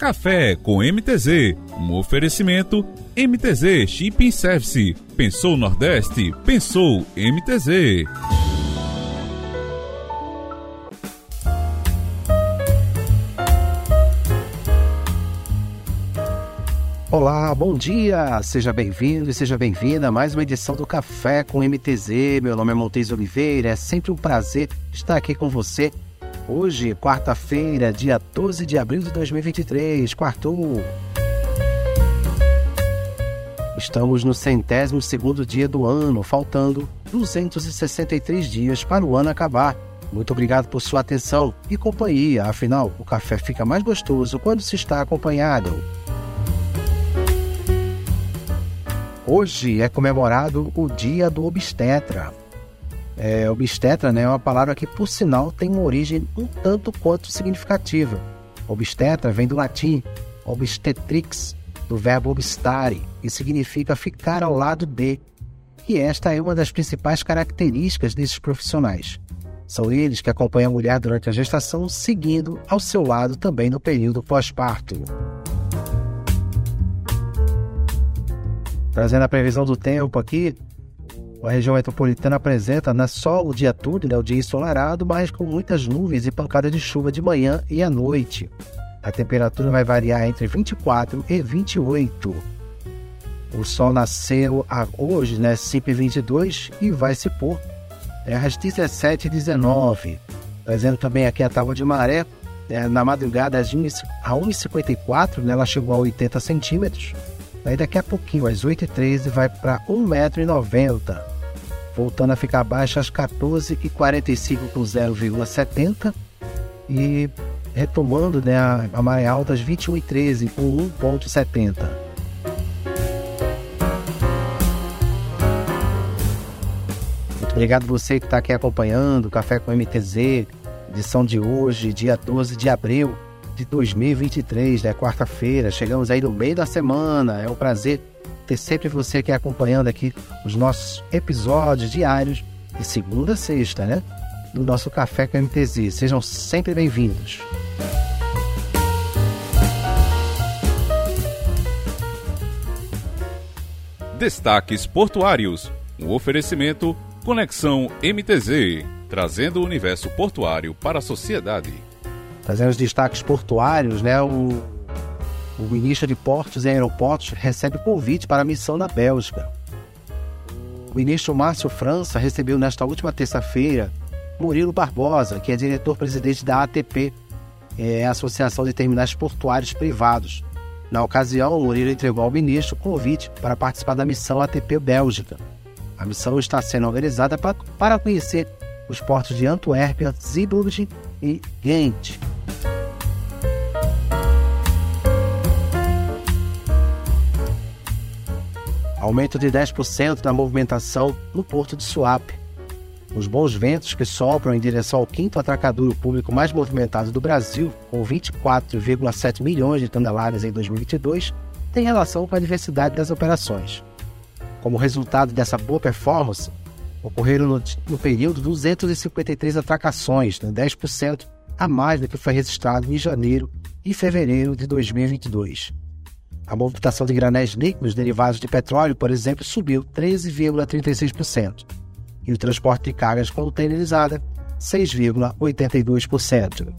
Café com MTZ, um oferecimento MTZ Shipping Service. Pensou Nordeste? Pensou MTZ. Olá, bom dia! Seja bem-vindo e seja bem-vinda a mais uma edição do Café com MTZ. Meu nome é Montes Oliveira, é sempre um prazer estar aqui com você Hoje, quarta-feira, dia 12 de abril de 2023, quarto. Estamos no centésimo segundo dia do ano, faltando 263 dias para o ano acabar. Muito obrigado por sua atenção e companhia, afinal, o café fica mais gostoso quando se está acompanhado. Hoje é comemorado o Dia do Obstetra. É, obstetra né, é uma palavra que, por sinal, tem uma origem um tanto quanto significativa. Obstetra vem do latim obstetrix, do verbo obstare, e significa ficar ao lado de. E esta é uma das principais características desses profissionais. São eles que acompanham a mulher durante a gestação, seguindo ao seu lado também no período pós-parto. Trazendo a previsão do tempo aqui, a região metropolitana apresenta não é só o dia todo, né, o dia ensolarado, mas com muitas nuvens e pancadas de chuva de manhã e à noite. A temperatura vai variar entre 24 e 28. O sol nasceu hoje, né, 5h22 e vai se pôr é, às 17h19. Trazendo também aqui a tábua de maré, é, na madrugada às 1h54, né, ela chegou a 80 centímetros. Aí daqui a pouquinho, às 8h13, vai para 1,90m voltando a ficar baixa às 14h45 com 0,70 e retomando né, a, maré alta às 21h13 com 1,70. Muito obrigado você que está aqui acompanhando o Café com MTZ, edição de hoje, dia 12 de abril de 2023, né, quarta-feira. Chegamos aí no meio da semana. É um prazer ter sempre você aqui acompanhando aqui os nossos episódios diários de segunda a sexta, né? Do nosso Café com MTZ. Sejam sempre bem-vindos. Destaques Portuários. Um oferecimento Conexão MTZ, trazendo o universo portuário para a sociedade. Trazendo os destaques portuários, né? O o ministro de Portos e Aeroportos recebe convite para a missão na Bélgica. O ministro Márcio França recebeu nesta última terça-feira Murilo Barbosa, que é diretor-presidente da ATP, é a Associação de Terminais Portuários Privados. Na ocasião, Murilo entregou ao ministro o convite para participar da missão ATP Bélgica. A missão está sendo organizada para conhecer os portos de Antuérpia, Zeebrugge e Ghent. Aumento de 10% da movimentação no porto de Suape. Os bons ventos que sopram em direção ao quinto atracadouro público mais movimentado do Brasil, com 24,7 milhões de toneladas em 2022, têm relação com a diversidade das operações. Como resultado dessa boa performance, ocorreram no, no período 253 atracações, né, 10% a mais do que foi registrado em janeiro e fevereiro de 2022. A movimentação de granéis líquidos derivados de petróleo, por exemplo, subiu 13,36%. E o transporte de cargas containerizada, 6,82%.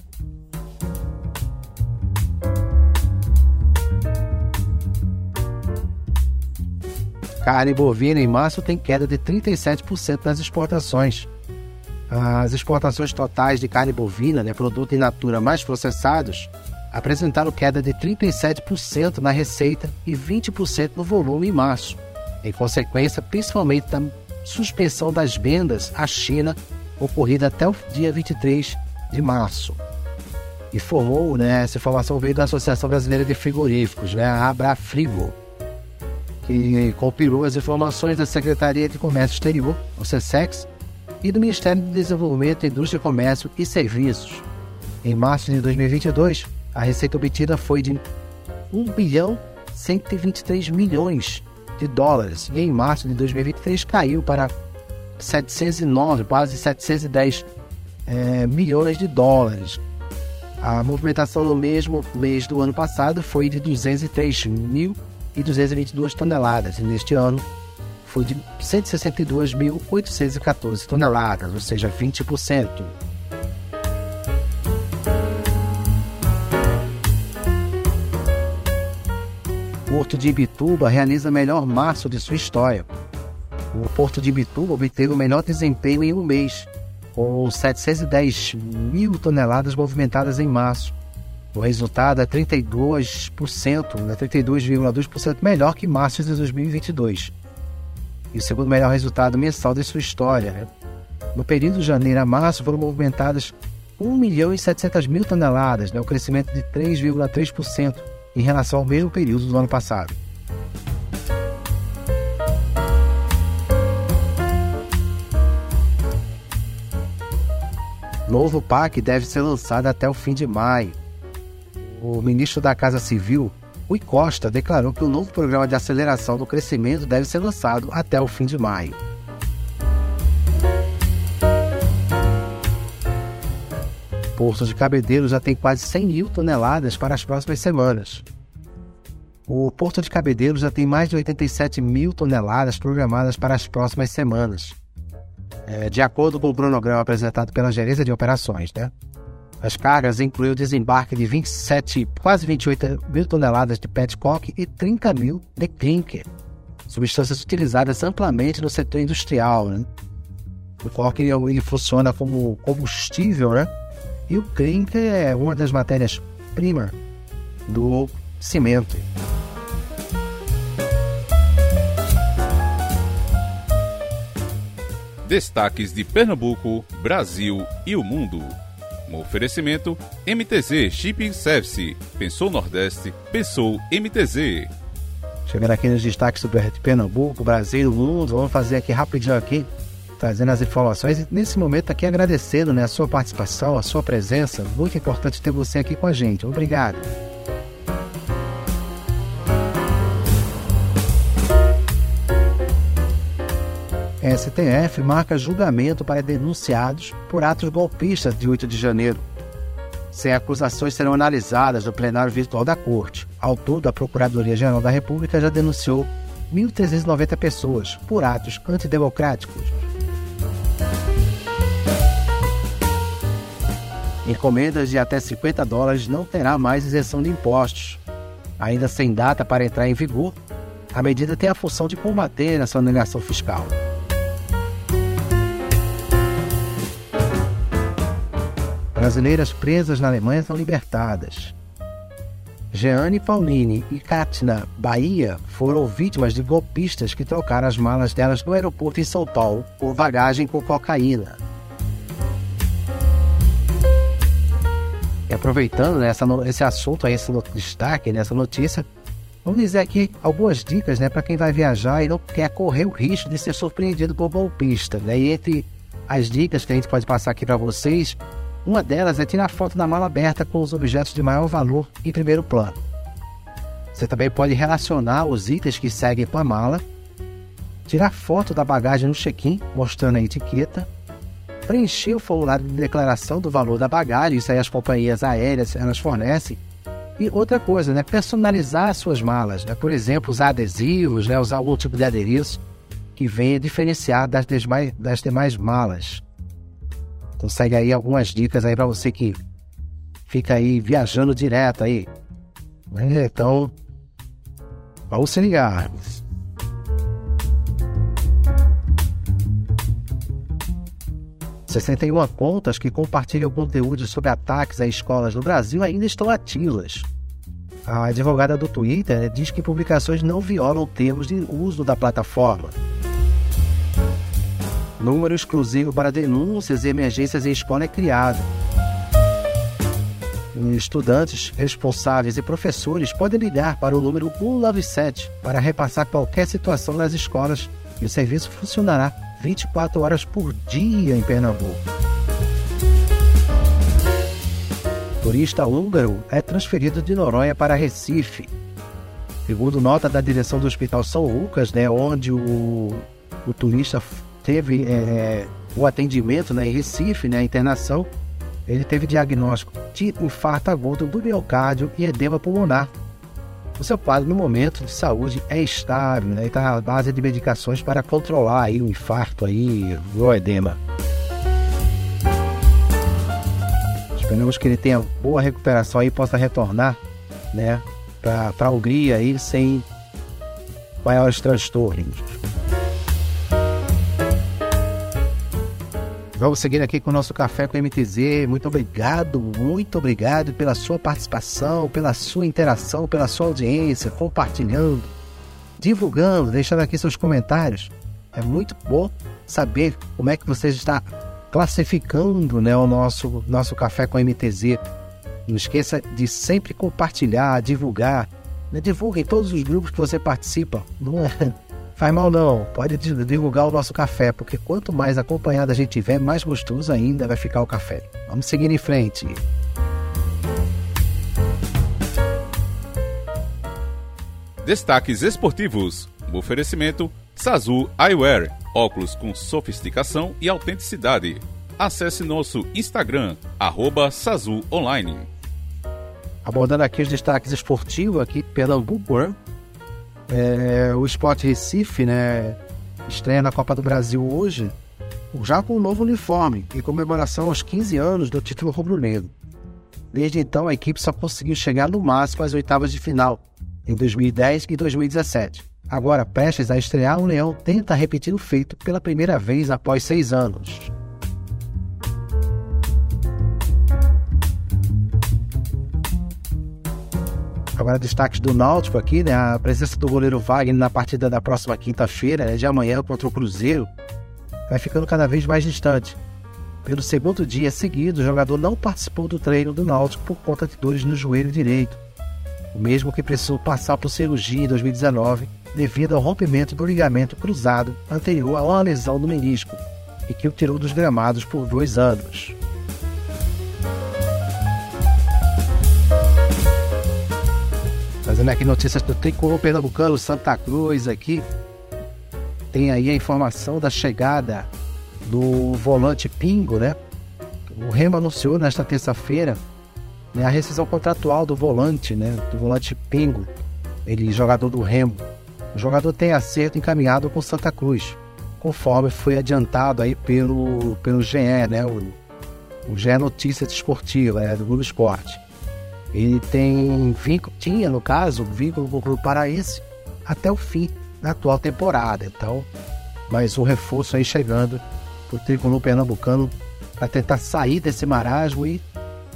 Carne bovina em março tem queda de 37% nas exportações. As exportações totais de carne bovina, né, produto in natura mais processados, apresentaram queda de 37% na receita e 20% no volume em março, em consequência principalmente da suspensão das vendas à China ocorrida até o dia 23 de março. Informou, né, essa informação veio da Associação Brasileira de Frigoríficos, né, a Abrafrigo, que compilou as informações da Secretaria de Comércio Exterior, o SESEX, e do Ministério do Desenvolvimento, Indústria, Comércio e Serviços. Em março de 2022, a receita obtida foi de 1 bilhão 123 milhões de dólares e em março de 2023 caiu para 709, quase 710 é, milhões de dólares. A movimentação no mesmo mês do ano passado foi de 203.222 toneladas e neste ano foi de 162.814 toneladas, ou seja, 20%. Porto de Ibituba realiza o melhor março de sua história. O Porto de Ibituba obteve o melhor desempenho em um mês, com 710 mil toneladas movimentadas em março. O resultado é 32%, né, 32,2% melhor que março de 2022. E o segundo melhor resultado mensal de sua história. Né? No período de janeiro a março foram movimentadas 1 milhão e 700 mil toneladas, né, um crescimento de 3,3% em relação ao mesmo período do ano passado. Novo PAC deve ser lançado até o fim de maio. O ministro da Casa Civil, Rui Costa, declarou que o novo programa de aceleração do crescimento deve ser lançado até o fim de maio. Porto de Cabedelo já tem quase 100 mil toneladas para as próximas semanas. O Porto de Cabedelo já tem mais de 87 mil toneladas programadas para as próximas semanas, é, de acordo com o cronograma apresentado pela Gerência de Operações. Né? As cargas incluem o desembarque de 27, quase 28 mil toneladas de petcock e 30 mil de clinker, substâncias utilizadas amplamente no setor industrial. Né? O coque ele, funciona como combustível, né? E o clinker é uma das matérias-primas do cimento. Destaques de Pernambuco, Brasil e o mundo. Um oferecimento MTZ Shipping Service. Pensou Nordeste, pensou MTZ. Chegando aqui nos destaques do Pernambuco, Brasil e o mundo, vamos fazer aqui rapidinho aqui trazendo as informações e nesse momento aqui agradecendo né, a sua participação, a sua presença. Muito importante ter você aqui com a gente. Obrigado. STF marca julgamento para denunciados por atos golpistas de 8 de janeiro. Sem acusações serão analisadas no plenário virtual da Corte. Ao todo, a Procuradoria-Geral da República já denunciou 1.390 pessoas por atos antidemocráticos. Encomendas de até 50 dólares não terá mais isenção de impostos. Ainda sem data para entrar em vigor, a medida tem a função de combater a sonegação fiscal. Brasileiras presas na Alemanha são libertadas. Jeane Pauline e Katina Bahia foram vítimas de golpistas que trocaram as malas delas no aeroporto em São Paulo por bagagem com cocaína. E aproveitando né, essa, esse assunto, aí, esse destaque, nessa né, notícia, vamos dizer aqui algumas dicas né, para quem vai viajar e não quer correr o risco de ser surpreendido por golpista. Né? E entre as dicas que a gente pode passar aqui para vocês, uma delas é tirar foto da mala aberta com os objetos de maior valor em primeiro plano. Você também pode relacionar os itens que seguem com a mala, tirar foto da bagagem no check-in, mostrando a etiqueta, preencher o formulário de declaração do valor da bagagem, isso aí as companhias aéreas elas fornecem. E outra coisa, né, personalizar as suas malas, né? por exemplo, usar adesivos, né, usar algum tipo de adereço que venha diferenciar das demais, das demais malas. Então segue aí algumas dicas aí para você que fica aí viajando direto aí. Então, vamos se ligar. 61 contas que compartilham conteúdo sobre ataques a escolas no Brasil ainda estão ativas. A advogada do Twitter diz que publicações não violam termos de uso da plataforma. Número exclusivo para denúncias e emergências em escola é criado. Estudantes, responsáveis e professores podem ligar para o número 197 para repassar qualquer situação nas escolas e o serviço funcionará 24 horas por dia em Pernambuco. turista húngaro é transferido de Noronha para Recife. Segundo nota da direção do Hospital São Lucas, né, onde o, o turista teve é, o atendimento né, em Recife, né, a internação, ele teve diagnóstico de infarto agudo do miocárdio e edema pulmonar. O seu quadro no momento de saúde é estável, né? está à base de medicações para controlar aí o infarto aí, o edema. Esperamos que ele tenha boa recuperação e possa retornar, né, para a Hungria aí sem maiores transtornos. Vamos seguir aqui com o nosso café com MTZ. Muito obrigado, muito obrigado pela sua participação, pela sua interação, pela sua audiência, compartilhando, divulgando, deixando aqui seus comentários. É muito bom saber como é que você está classificando né, o nosso, nosso café com MTZ. Não esqueça de sempre compartilhar, divulgar. Né? Divulgue em todos os grupos que você participa. Não é, Faz mal não, pode divulgar o nosso café, porque quanto mais acompanhado a gente tiver, mais gostoso ainda vai ficar o café. Vamos seguir em frente. Destaques esportivos. O oferecimento Sazu Eyewear, óculos com sofisticação e autenticidade. Acesse nosso Instagram, arroba Sazu Online. Abordando aqui os destaques esportivos aqui, Pernambuco, né? É, o Sport Recife, né, estreia na Copa do Brasil hoje, já com um novo uniforme, em comemoração aos 15 anos do título rubro-negro. Desde então, a equipe só conseguiu chegar no máximo às oitavas de final, em 2010 e 2017. Agora, prestes a estrear, o Leão tenta repetir o feito pela primeira vez após seis anos. Agora, destaques do Náutico aqui, né? A presença do goleiro Wagner na partida da próxima quinta-feira, né, de amanhã contra o Cruzeiro, vai ficando cada vez mais distante. Pelo segundo dia seguido, o jogador não participou do treino do Náutico por conta de dores no joelho direito. O mesmo que precisou passar por cirurgia em 2019 devido ao rompimento do ligamento cruzado anterior a uma lesão no menisco e que o tirou dos gramados por dois anos. Trazendo aqui notícias do Tricolor Pernambucano, Santa Cruz aqui. Tem aí a informação da chegada do volante Pingo, né? O Remo anunciou nesta terça-feira né, a rescisão contratual do volante, né? Do volante Pingo, ele jogador do Remo. O jogador tem acerto encaminhado com Santa Cruz, conforme foi adiantado aí pelo, pelo GE, né? O, o GE Notícias Esportiva, né, do Globo Esporte. Ele tem vínculo, tinha no caso, vínculo com o Clube Paraense até o fim da atual temporada. Então, mais um reforço aí chegando para o tricolor pernambucano para tentar sair desse marasmo e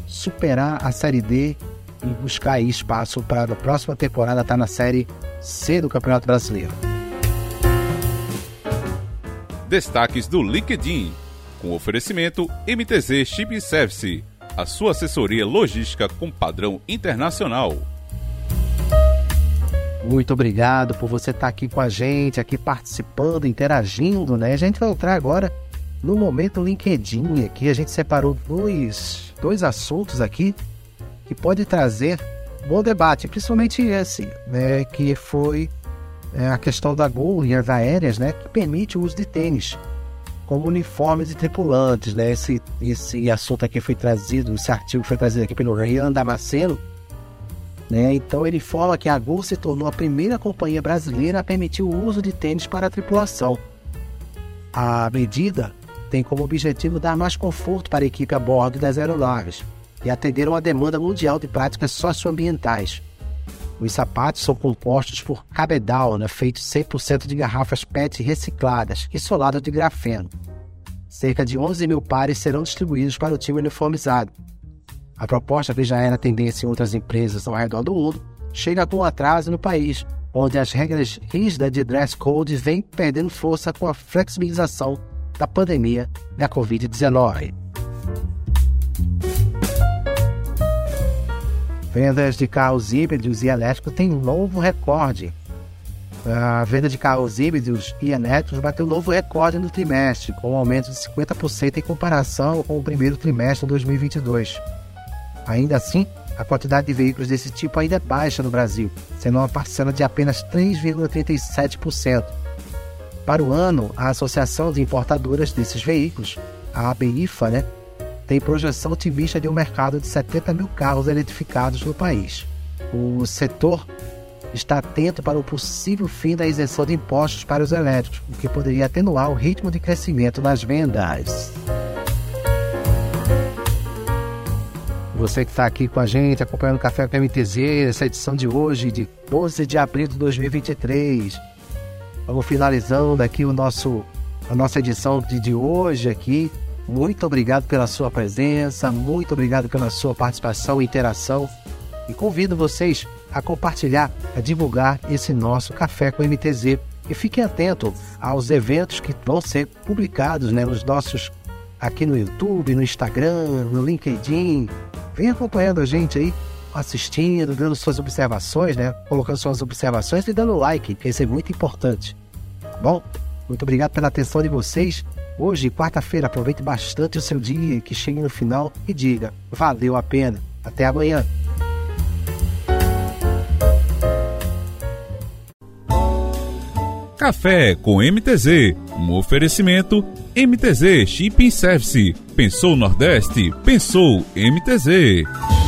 superar a Série D e buscar espaço para a próxima temporada estar tá na Série C do Campeonato Brasileiro. Destaques do LinkedIn, com oferecimento MTZ Chip Service a sua assessoria logística com padrão internacional. Muito obrigado por você estar aqui com a gente, aqui participando, interagindo, né? A gente vai entrar agora no momento LinkedIn aqui. A gente separou dois, dois assuntos aqui que pode trazer bom debate, principalmente esse, né? Que foi é, a questão da linhas aéreas, né? Que permite o uso de tênis como uniformes de tripulantes, né? Esse, esse assunto aqui foi trazido, esse artigo foi trazido aqui pelo Rian Damasceno, né? Então ele fala que a Gol se tornou a primeira companhia brasileira a permitir o uso de tênis para a tripulação. A medida tem como objetivo dar mais conforto para a equipe a bordo das aeronaves e atender uma demanda mundial de práticas socioambientais. Os sapatos são compostos por cabedal, né, feitos 100% de garrafas PET recicladas e soladas de grafeno. Cerca de 11 mil pares serão distribuídos para o time uniformizado. A proposta que já era tendência em outras empresas ao redor do mundo chega com atraso no país, onde as regras rígidas de dress code vêm perdendo força com a flexibilização da pandemia da Covid-19. Vendas de carros híbridos e elétricos têm um novo recorde. A venda de carros híbridos e elétricos bateu novo recorde no trimestre, com um aumento de 50% em comparação com o primeiro trimestre de 2022. Ainda assim, a quantidade de veículos desse tipo ainda é baixa no Brasil, sendo uma parcela de apenas 3,37%. Para o ano, a Associação de Importadoras desses Veículos, a ABIFA, né, tem projeção otimista de um mercado de 70 mil carros eletrificados no país. O setor está atento para o possível fim da isenção de impostos para os elétricos, o que poderia atenuar o ritmo de crescimento nas vendas. Você que está aqui com a gente, acompanhando o Café com MTZ, essa edição de hoje, de 12 de abril de 2023. Vamos finalizando aqui o nosso, a nossa edição de, de hoje aqui. Muito obrigado pela sua presença, muito obrigado pela sua participação e interação. E convido vocês a compartilhar, a divulgar esse nosso Café com MTZ. E fiquem atentos aos eventos que vão ser publicados né, nos nossos aqui no YouTube, no Instagram, no LinkedIn, Vem acompanhando a gente aí, assistindo, dando suas observações, né? Colocando suas observações e dando like, que isso é muito importante. Tá bom? Muito obrigado pela atenção de vocês. Hoje, quarta-feira, aproveite bastante o seu dia, que chegue no final e diga: valeu a pena. Até amanhã. Café com MTZ, um oferecimento MTZ Shipping Service. Pensou Nordeste? Pensou MTZ.